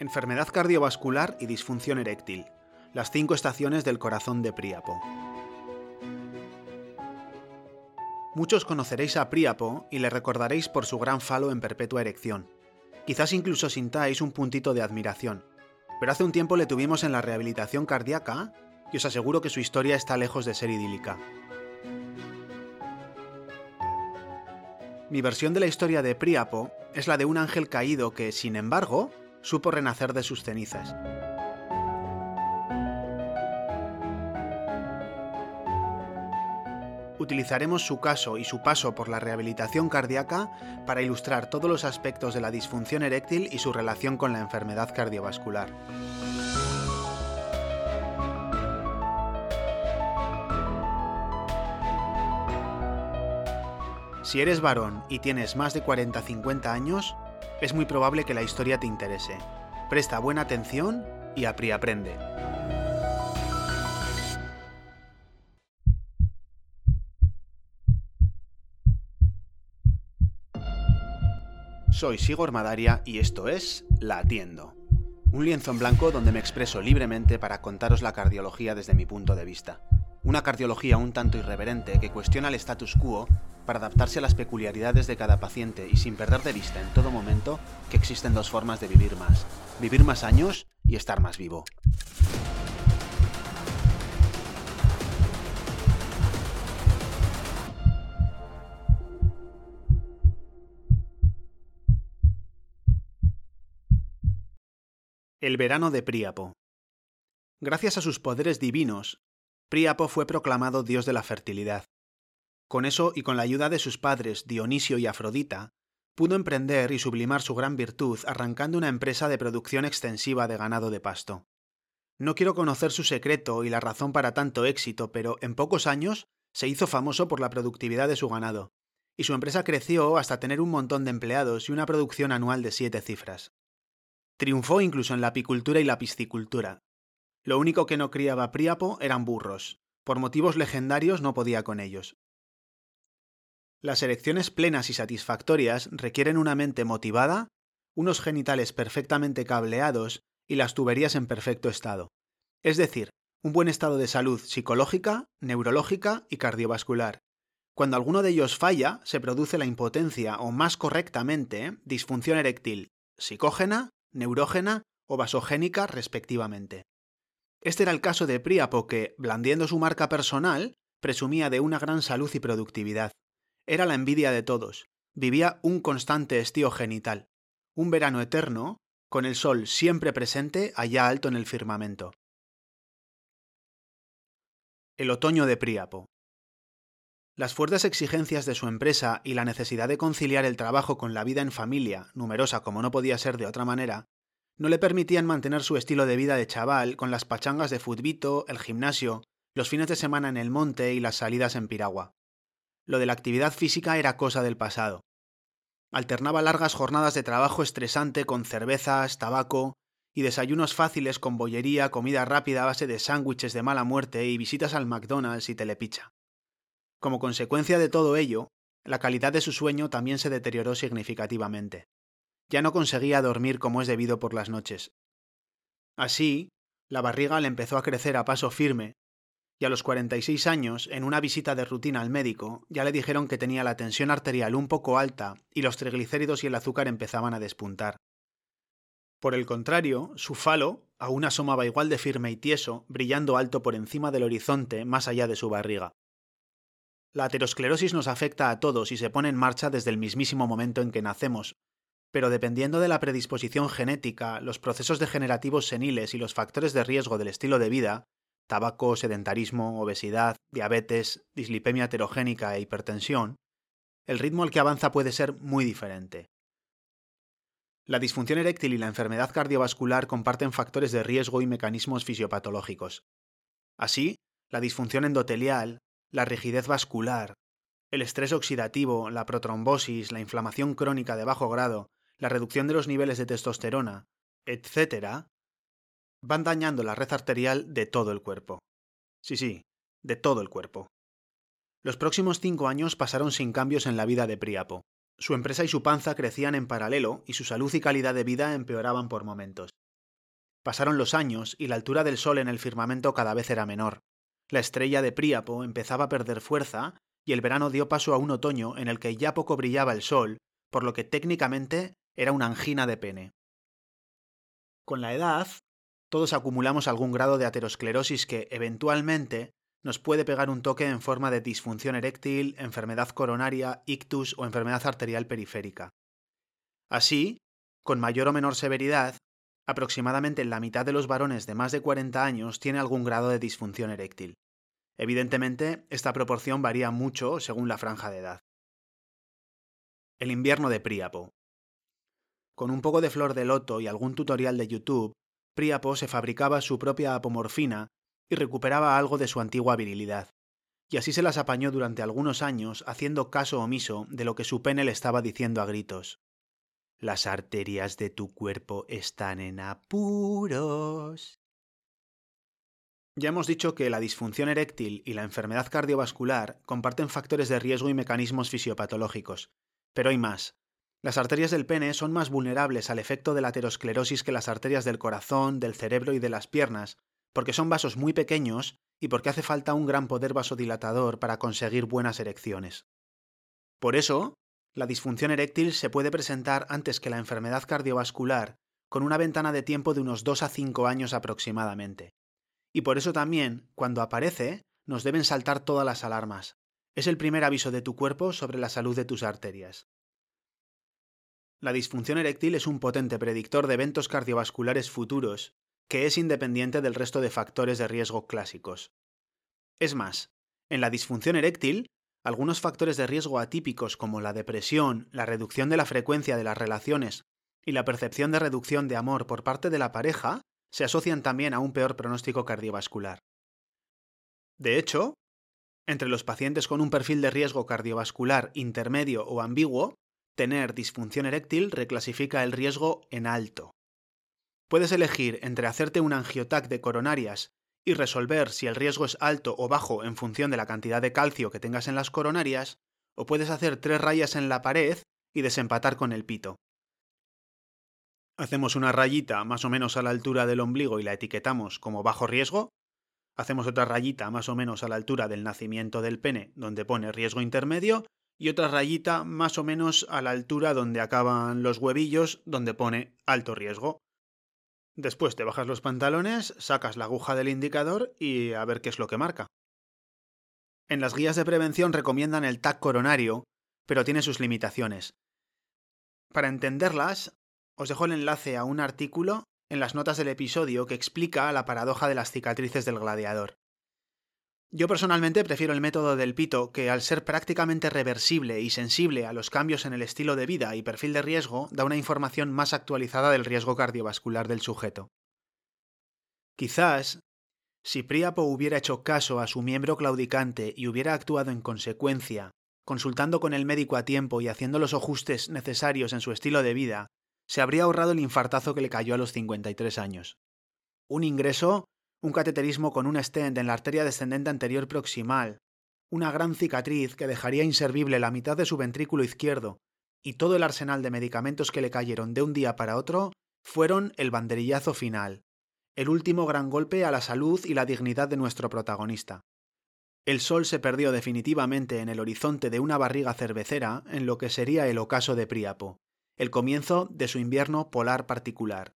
Enfermedad cardiovascular y disfunción eréctil. Las cinco estaciones del corazón de Príapo. Muchos conoceréis a Príapo y le recordaréis por su gran falo en perpetua erección. Quizás incluso sintáis un puntito de admiración. Pero hace un tiempo le tuvimos en la rehabilitación cardíaca y os aseguro que su historia está lejos de ser idílica. Mi versión de la historia de Príapo es la de un ángel caído que, sin embargo, supo renacer de sus cenizas. Utilizaremos su caso y su paso por la rehabilitación cardíaca para ilustrar todos los aspectos de la disfunción eréctil y su relación con la enfermedad cardiovascular. Si eres varón y tienes más de 40-50 años, es muy probable que la historia te interese. Presta buena atención y aprende. Soy Sigor Madaria y esto es La Atiendo. Un lienzo en blanco donde me expreso libremente para contaros la cardiología desde mi punto de vista. Una cardiología un tanto irreverente que cuestiona el status quo para adaptarse a las peculiaridades de cada paciente y sin perder de vista en todo momento que existen dos formas de vivir más. Vivir más años y estar más vivo. El verano de Príapo. Gracias a sus poderes divinos, Príapo fue proclamado dios de la fertilidad. Con eso y con la ayuda de sus padres Dionisio y Afrodita, pudo emprender y sublimar su gran virtud arrancando una empresa de producción extensiva de ganado de pasto. No quiero conocer su secreto y la razón para tanto éxito, pero en pocos años se hizo famoso por la productividad de su ganado, y su empresa creció hasta tener un montón de empleados y una producción anual de siete cifras. Triunfó incluso en la apicultura y la piscicultura. Lo único que no criaba Príapo eran burros. Por motivos legendarios no podía con ellos. Las erecciones plenas y satisfactorias requieren una mente motivada, unos genitales perfectamente cableados y las tuberías en perfecto estado. Es decir, un buen estado de salud psicológica, neurológica y cardiovascular. Cuando alguno de ellos falla, se produce la impotencia o, más correctamente, disfunción eréctil, psicógena, neurógena o vasogénica respectivamente. Este era el caso de Príapo que, blandiendo su marca personal, presumía de una gran salud y productividad. Era la envidia de todos. Vivía un constante estío genital. Un verano eterno, con el sol siempre presente allá alto en el firmamento. El otoño de Príapo. Las fuertes exigencias de su empresa y la necesidad de conciliar el trabajo con la vida en familia, numerosa como no podía ser de otra manera, no le permitían mantener su estilo de vida de chaval con las pachangas de futbito, el gimnasio, los fines de semana en el monte y las salidas en piragua lo de la actividad física era cosa del pasado. Alternaba largas jornadas de trabajo estresante con cervezas, tabaco y desayunos fáciles con bollería, comida rápida a base de sándwiches de mala muerte y visitas al McDonald's y telepicha. Como consecuencia de todo ello, la calidad de su sueño también se deterioró significativamente. Ya no conseguía dormir como es debido por las noches. Así, la barriga le empezó a crecer a paso firme y a los 46 años, en una visita de rutina al médico, ya le dijeron que tenía la tensión arterial un poco alta y los triglicéridos y el azúcar empezaban a despuntar. Por el contrario, su falo aún asomaba igual de firme y tieso, brillando alto por encima del horizonte más allá de su barriga. La aterosclerosis nos afecta a todos y se pone en marcha desde el mismísimo momento en que nacemos, pero dependiendo de la predisposición genética, los procesos degenerativos seniles y los factores de riesgo del estilo de vida, tabaco, sedentarismo, obesidad, diabetes, dislipemia heterogénica e hipertensión, el ritmo al que avanza puede ser muy diferente. La disfunción eréctil y la enfermedad cardiovascular comparten factores de riesgo y mecanismos fisiopatológicos. Así, la disfunción endotelial, la rigidez vascular, el estrés oxidativo, la protrombosis, la inflamación crónica de bajo grado, la reducción de los niveles de testosterona, etc., van dañando la red arterial de todo el cuerpo. Sí, sí, de todo el cuerpo. Los próximos cinco años pasaron sin cambios en la vida de Príapo. Su empresa y su panza crecían en paralelo y su salud y calidad de vida empeoraban por momentos. Pasaron los años y la altura del Sol en el firmamento cada vez era menor. La estrella de Príapo empezaba a perder fuerza y el verano dio paso a un otoño en el que ya poco brillaba el Sol, por lo que técnicamente era una angina de pene. Con la edad, todos acumulamos algún grado de aterosclerosis que, eventualmente, nos puede pegar un toque en forma de disfunción eréctil, enfermedad coronaria, ictus o enfermedad arterial periférica. Así, con mayor o menor severidad, aproximadamente la mitad de los varones de más de 40 años tiene algún grado de disfunción eréctil. Evidentemente, esta proporción varía mucho según la franja de edad. El invierno de Príapo. Con un poco de flor de loto y algún tutorial de YouTube, Príapo se fabricaba su propia apomorfina y recuperaba algo de su antigua virilidad. Y así se las apañó durante algunos años haciendo caso omiso de lo que su pene le estaba diciendo a gritos. Las arterias de tu cuerpo están en apuros. Ya hemos dicho que la disfunción eréctil y la enfermedad cardiovascular comparten factores de riesgo y mecanismos fisiopatológicos, pero hay más. Las arterias del pene son más vulnerables al efecto de la aterosclerosis que las arterias del corazón, del cerebro y de las piernas, porque son vasos muy pequeños y porque hace falta un gran poder vasodilatador para conseguir buenas erecciones. Por eso, la disfunción eréctil se puede presentar antes que la enfermedad cardiovascular, con una ventana de tiempo de unos 2 a 5 años aproximadamente. Y por eso también, cuando aparece, nos deben saltar todas las alarmas. Es el primer aviso de tu cuerpo sobre la salud de tus arterias. La disfunción eréctil es un potente predictor de eventos cardiovasculares futuros, que es independiente del resto de factores de riesgo clásicos. Es más, en la disfunción eréctil, algunos factores de riesgo atípicos como la depresión, la reducción de la frecuencia de las relaciones y la percepción de reducción de amor por parte de la pareja se asocian también a un peor pronóstico cardiovascular. De hecho, entre los pacientes con un perfil de riesgo cardiovascular intermedio o ambiguo, tener disfunción eréctil reclasifica el riesgo en alto. Puedes elegir entre hacerte un angiotac de coronarias y resolver si el riesgo es alto o bajo en función de la cantidad de calcio que tengas en las coronarias, o puedes hacer tres rayas en la pared y desempatar con el pito. Hacemos una rayita más o menos a la altura del ombligo y la etiquetamos como bajo riesgo. Hacemos otra rayita más o menos a la altura del nacimiento del pene, donde pone riesgo intermedio, y otra rayita más o menos a la altura donde acaban los huevillos, donde pone alto riesgo. Después te bajas los pantalones, sacas la aguja del indicador y a ver qué es lo que marca. En las guías de prevención recomiendan el TAC coronario, pero tiene sus limitaciones. Para entenderlas, os dejo el enlace a un artículo en las notas del episodio que explica la paradoja de las cicatrices del gladiador. Yo personalmente prefiero el método del pito, que al ser prácticamente reversible y sensible a los cambios en el estilo de vida y perfil de riesgo, da una información más actualizada del riesgo cardiovascular del sujeto. Quizás, si Príapo hubiera hecho caso a su miembro claudicante y hubiera actuado en consecuencia, consultando con el médico a tiempo y haciendo los ajustes necesarios en su estilo de vida, se habría ahorrado el infartazo que le cayó a los 53 años. Un ingreso un cateterismo con un stent en la arteria descendente anterior proximal, una gran cicatriz que dejaría inservible la mitad de su ventrículo izquierdo, y todo el arsenal de medicamentos que le cayeron de un día para otro fueron el banderillazo final, el último gran golpe a la salud y la dignidad de nuestro protagonista. El sol se perdió definitivamente en el horizonte de una barriga cervecera en lo que sería el ocaso de Príapo, el comienzo de su invierno polar particular.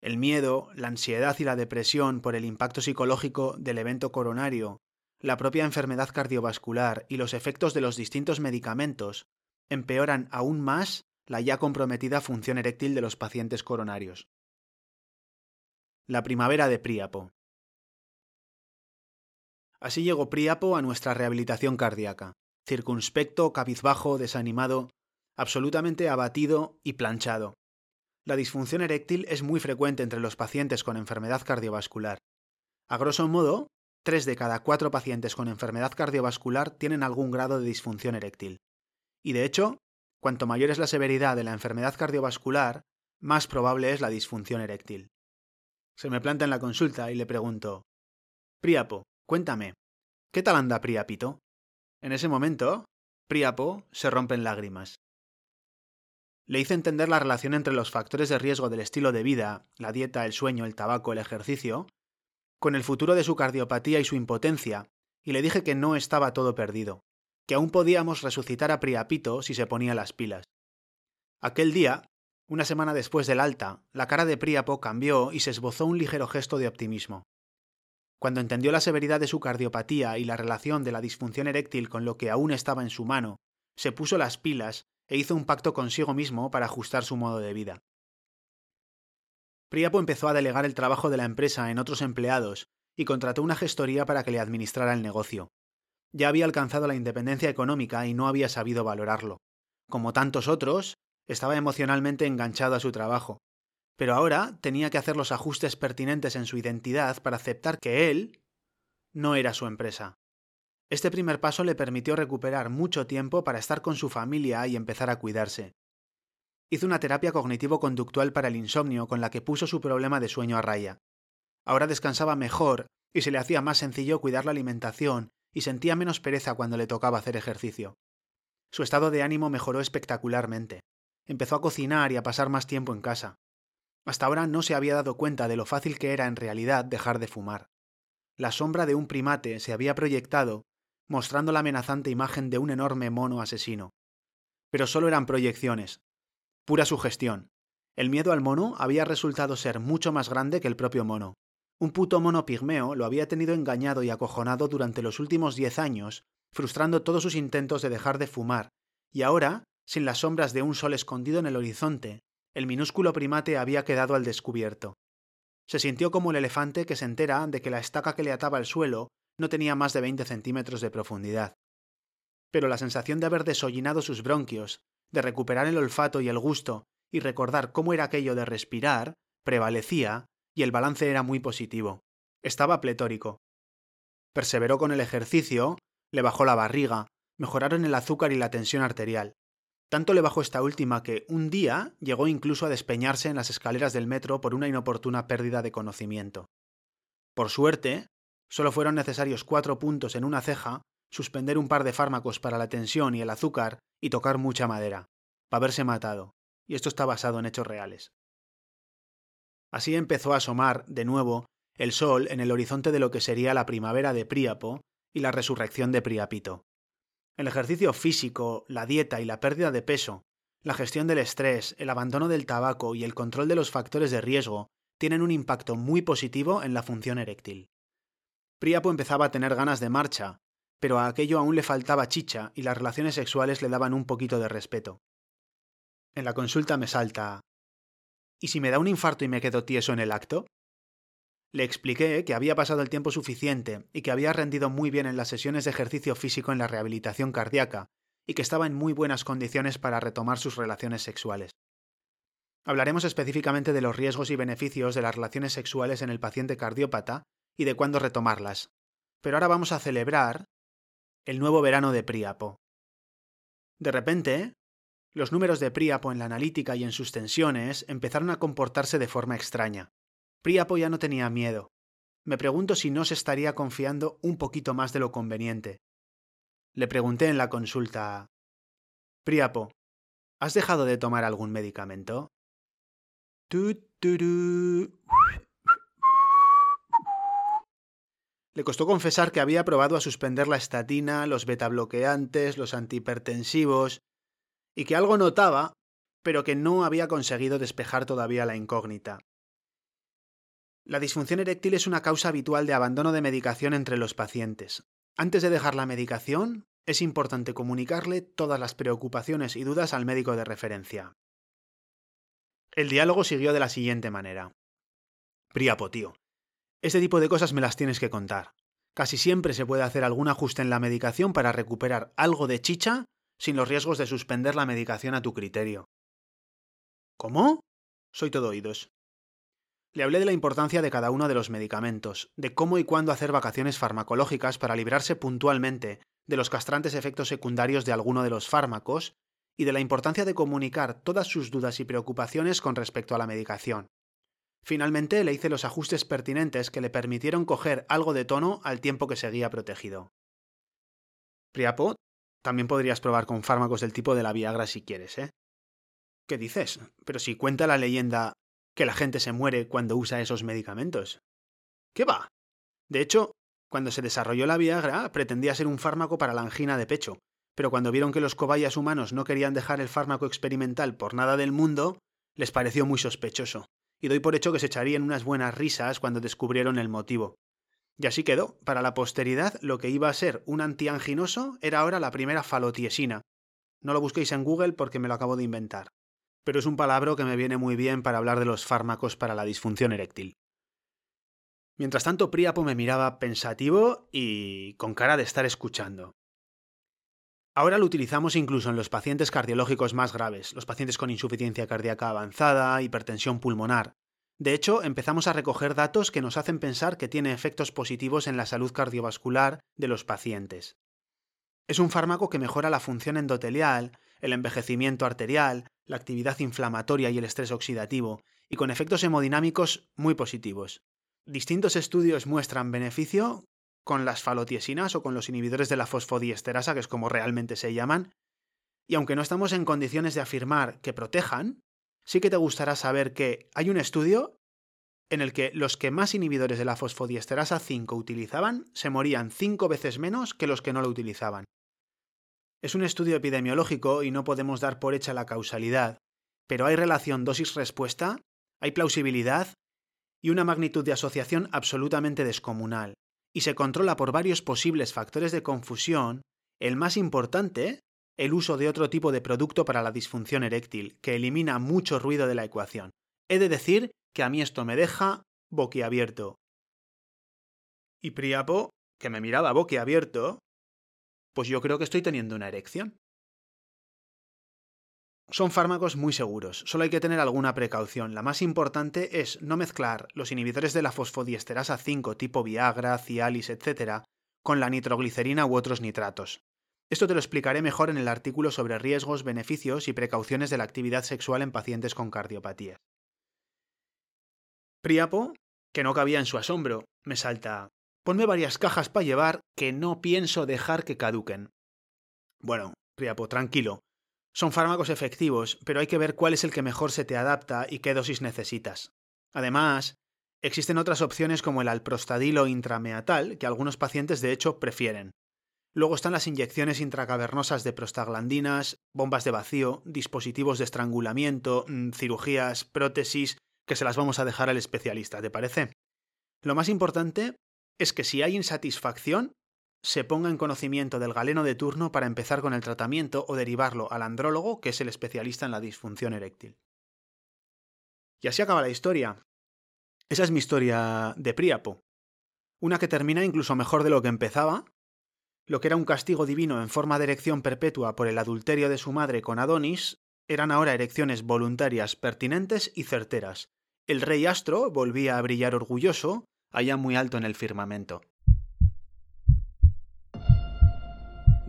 El miedo, la ansiedad y la depresión por el impacto psicológico del evento coronario, la propia enfermedad cardiovascular y los efectos de los distintos medicamentos empeoran aún más la ya comprometida función eréctil de los pacientes coronarios. La primavera de Príapo. Así llegó Príapo a nuestra rehabilitación cardíaca, circunspecto, cabizbajo, desanimado, absolutamente abatido y planchado, la disfunción eréctil es muy frecuente entre los pacientes con enfermedad cardiovascular. A grosso modo, 3 de cada 4 pacientes con enfermedad cardiovascular tienen algún grado de disfunción eréctil. Y de hecho, cuanto mayor es la severidad de la enfermedad cardiovascular, más probable es la disfunción eréctil. Se me planta en la consulta y le pregunto, Priapo, cuéntame, ¿qué tal anda Priapito? En ese momento, Priapo se rompe en lágrimas. Le hice entender la relación entre los factores de riesgo del estilo de vida, la dieta, el sueño, el tabaco, el ejercicio, con el futuro de su cardiopatía y su impotencia, y le dije que no estaba todo perdido, que aún podíamos resucitar a Priapito si se ponía las pilas. Aquel día, una semana después del alta, la cara de Priapo cambió y se esbozó un ligero gesto de optimismo. Cuando entendió la severidad de su cardiopatía y la relación de la disfunción eréctil con lo que aún estaba en su mano, se puso las pilas e hizo un pacto consigo mismo para ajustar su modo de vida. Priapo empezó a delegar el trabajo de la empresa en otros empleados y contrató una gestoría para que le administrara el negocio. Ya había alcanzado la independencia económica y no había sabido valorarlo. Como tantos otros, estaba emocionalmente enganchado a su trabajo, pero ahora tenía que hacer los ajustes pertinentes en su identidad para aceptar que él no era su empresa. Este primer paso le permitió recuperar mucho tiempo para estar con su familia y empezar a cuidarse. Hizo una terapia cognitivo-conductual para el insomnio con la que puso su problema de sueño a raya. Ahora descansaba mejor y se le hacía más sencillo cuidar la alimentación y sentía menos pereza cuando le tocaba hacer ejercicio. Su estado de ánimo mejoró espectacularmente empezó a cocinar y a pasar más tiempo en casa. Hasta ahora no se había dado cuenta de lo fácil que era en realidad dejar de fumar. La sombra de un primate se había proyectado, mostrando la amenazante imagen de un enorme mono asesino. Pero solo eran proyecciones, pura sugestión. El miedo al mono había resultado ser mucho más grande que el propio mono. Un puto mono pigmeo lo había tenido engañado y acojonado durante los últimos diez años, frustrando todos sus intentos de dejar de fumar, y ahora sin las sombras de un sol escondido en el horizonte, el minúsculo primate había quedado al descubierto. Se sintió como el elefante que se entera de que la estaca que le ataba al suelo no tenía más de veinte centímetros de profundidad. Pero la sensación de haber desollinado sus bronquios, de recuperar el olfato y el gusto, y recordar cómo era aquello de respirar, prevalecía, y el balance era muy positivo. Estaba pletórico. Perseveró con el ejercicio, le bajó la barriga, mejoraron el azúcar y la tensión arterial. Tanto le bajó esta última que un día llegó incluso a despeñarse en las escaleras del metro por una inoportuna pérdida de conocimiento. Por suerte, solo fueron necesarios cuatro puntos en una ceja, suspender un par de fármacos para la tensión y el azúcar y tocar mucha madera, para haberse matado, y esto está basado en hechos reales. Así empezó a asomar, de nuevo, el sol en el horizonte de lo que sería la primavera de Príapo y la resurrección de Priapito. El ejercicio físico, la dieta y la pérdida de peso, la gestión del estrés, el abandono del tabaco y el control de los factores de riesgo tienen un impacto muy positivo en la función eréctil. Priapo empezaba a tener ganas de marcha, pero a aquello aún le faltaba chicha y las relaciones sexuales le daban un poquito de respeto. En la consulta me salta ¿Y si me da un infarto y me quedo tieso en el acto? Le expliqué que había pasado el tiempo suficiente y que había rendido muy bien en las sesiones de ejercicio físico en la rehabilitación cardíaca y que estaba en muy buenas condiciones para retomar sus relaciones sexuales. Hablaremos específicamente de los riesgos y beneficios de las relaciones sexuales en el paciente cardiópata y de cuándo retomarlas. Pero ahora vamos a celebrar el nuevo verano de Príapo. De repente, los números de Príapo en la analítica y en sus tensiones empezaron a comportarse de forma extraña. Priapo ya no tenía miedo. Me pregunto si no se estaría confiando un poquito más de lo conveniente. Le pregunté en la consulta Priapo, ¿has dejado de tomar algún medicamento? Le costó confesar que había probado a suspender la estatina, los betabloqueantes, los antihipertensivos, y que algo notaba, pero que no había conseguido despejar todavía la incógnita. La disfunción eréctil es una causa habitual de abandono de medicación entre los pacientes. Antes de dejar la medicación, es importante comunicarle todas las preocupaciones y dudas al médico de referencia. El diálogo siguió de la siguiente manera. Priapo, tío. Este tipo de cosas me las tienes que contar. Casi siempre se puede hacer algún ajuste en la medicación para recuperar algo de chicha sin los riesgos de suspender la medicación a tu criterio. ¿Cómo? Soy todo oídos. Le hablé de la importancia de cada uno de los medicamentos, de cómo y cuándo hacer vacaciones farmacológicas para librarse puntualmente de los castrantes efectos secundarios de alguno de los fármacos, y de la importancia de comunicar todas sus dudas y preocupaciones con respecto a la medicación. Finalmente le hice los ajustes pertinentes que le permitieron coger algo de tono al tiempo que seguía protegido. Priapo, también podrías probar con fármacos del tipo de la Viagra si quieres, ¿eh? ¿Qué dices? Pero si cuenta la leyenda que la gente se muere cuando usa esos medicamentos. ¿Qué va? De hecho, cuando se desarrolló la Viagra, pretendía ser un fármaco para la angina de pecho, pero cuando vieron que los cobayas humanos no querían dejar el fármaco experimental por nada del mundo, les pareció muy sospechoso, y doy por hecho que se echarían unas buenas risas cuando descubrieron el motivo. Y así quedó. Para la posteridad, lo que iba a ser un antianginoso era ahora la primera falotiesina. No lo busquéis en Google porque me lo acabo de inventar. Pero es un palabra que me viene muy bien para hablar de los fármacos para la disfunción eréctil. Mientras tanto, Priapo me miraba pensativo y con cara de estar escuchando. Ahora lo utilizamos incluso en los pacientes cardiológicos más graves, los pacientes con insuficiencia cardíaca avanzada, hipertensión pulmonar. De hecho, empezamos a recoger datos que nos hacen pensar que tiene efectos positivos en la salud cardiovascular de los pacientes. Es un fármaco que mejora la función endotelial, el envejecimiento arterial, la actividad inflamatoria y el estrés oxidativo, y con efectos hemodinámicos muy positivos. Distintos estudios muestran beneficio con las falotiesinas o con los inhibidores de la fosfodiesterasa, que es como realmente se llaman, y aunque no estamos en condiciones de afirmar que protejan, sí que te gustará saber que hay un estudio en el que los que más inhibidores de la fosfodiesterasa 5 utilizaban se morían 5 veces menos que los que no lo utilizaban. Es un estudio epidemiológico y no podemos dar por hecha la causalidad, pero hay relación dosis-respuesta, hay plausibilidad y una magnitud de asociación absolutamente descomunal, y se controla por varios posibles factores de confusión, el más importante, el uso de otro tipo de producto para la disfunción eréctil, que elimina mucho ruido de la ecuación. He de decir que a mí esto me deja boquiabierto. Y Priapo, que me miraba boquiabierto, pues yo creo que estoy teniendo una erección. Son fármacos muy seguros, solo hay que tener alguna precaución. La más importante es no mezclar los inhibidores de la fosfodiesterasa 5 tipo Viagra, Cialis, etc. con la nitroglicerina u otros nitratos. Esto te lo explicaré mejor en el artículo sobre riesgos, beneficios y precauciones de la actividad sexual en pacientes con cardiopatías. Priapo, que no cabía en su asombro, me salta. Ponme varias cajas para llevar que no pienso dejar que caduquen. Bueno, Priapo, tranquilo. Son fármacos efectivos, pero hay que ver cuál es el que mejor se te adapta y qué dosis necesitas. Además, existen otras opciones como el alprostadilo intrameatal, que algunos pacientes de hecho prefieren. Luego están las inyecciones intracavernosas de prostaglandinas, bombas de vacío, dispositivos de estrangulamiento, mm, cirugías, prótesis, que se las vamos a dejar al especialista, ¿te parece? Lo más importante es que si hay insatisfacción, se ponga en conocimiento del galeno de turno para empezar con el tratamiento o derivarlo al andrólogo, que es el especialista en la disfunción eréctil. Y así acaba la historia. Esa es mi historia de Príapo. Una que termina incluso mejor de lo que empezaba. Lo que era un castigo divino en forma de erección perpetua por el adulterio de su madre con Adonis, eran ahora erecciones voluntarias pertinentes y certeras. El rey astro volvía a brillar orgulloso, allá muy alto en el firmamento.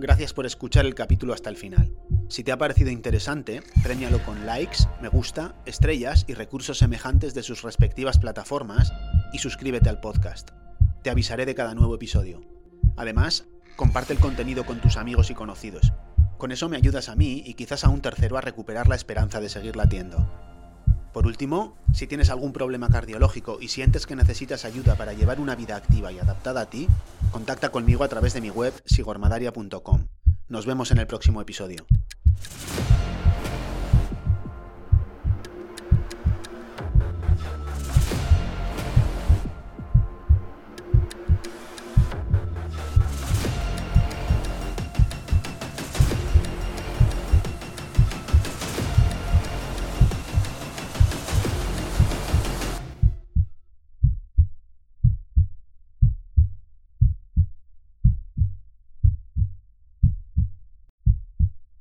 Gracias por escuchar el capítulo hasta el final. Si te ha parecido interesante, premialo con likes, me gusta, estrellas y recursos semejantes de sus respectivas plataformas y suscríbete al podcast. Te avisaré de cada nuevo episodio. Además, comparte el contenido con tus amigos y conocidos. Con eso me ayudas a mí y quizás a un tercero a recuperar la esperanza de seguir latiendo. Por último, si tienes algún problema cardiológico y sientes que necesitas ayuda para llevar una vida activa y adaptada a ti, contacta conmigo a través de mi web sigormadaria.com. Nos vemos en el próximo episodio.